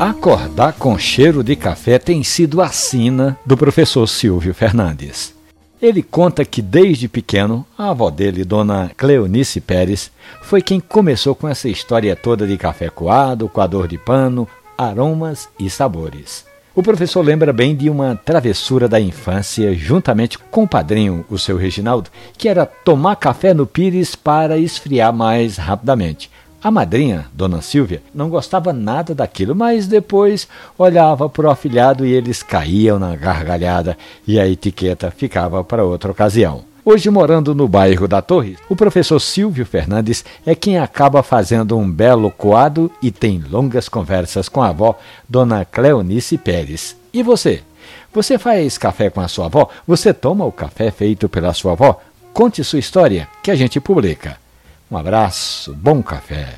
Acordar com cheiro de café tem sido a sina do professor Silvio Fernandes. Ele conta que desde pequeno, a avó dele, dona Cleonice Pérez, foi quem começou com essa história toda de café coado, coador de pano, aromas e sabores. O professor lembra bem de uma travessura da infância, juntamente com o padrinho, o seu Reginaldo, que era tomar café no pires para esfriar mais rapidamente. A madrinha, Dona Silvia, não gostava nada daquilo, mas depois olhava para o afilhado e eles caíam na gargalhada e a etiqueta ficava para outra ocasião. Hoje, morando no bairro da Torre, o professor Silvio Fernandes é quem acaba fazendo um belo coado e tem longas conversas com a avó, Dona Cleonice Pérez. E você? Você faz café com a sua avó? Você toma o café feito pela sua avó? Conte sua história, que a gente publica. Um abraço, bom café.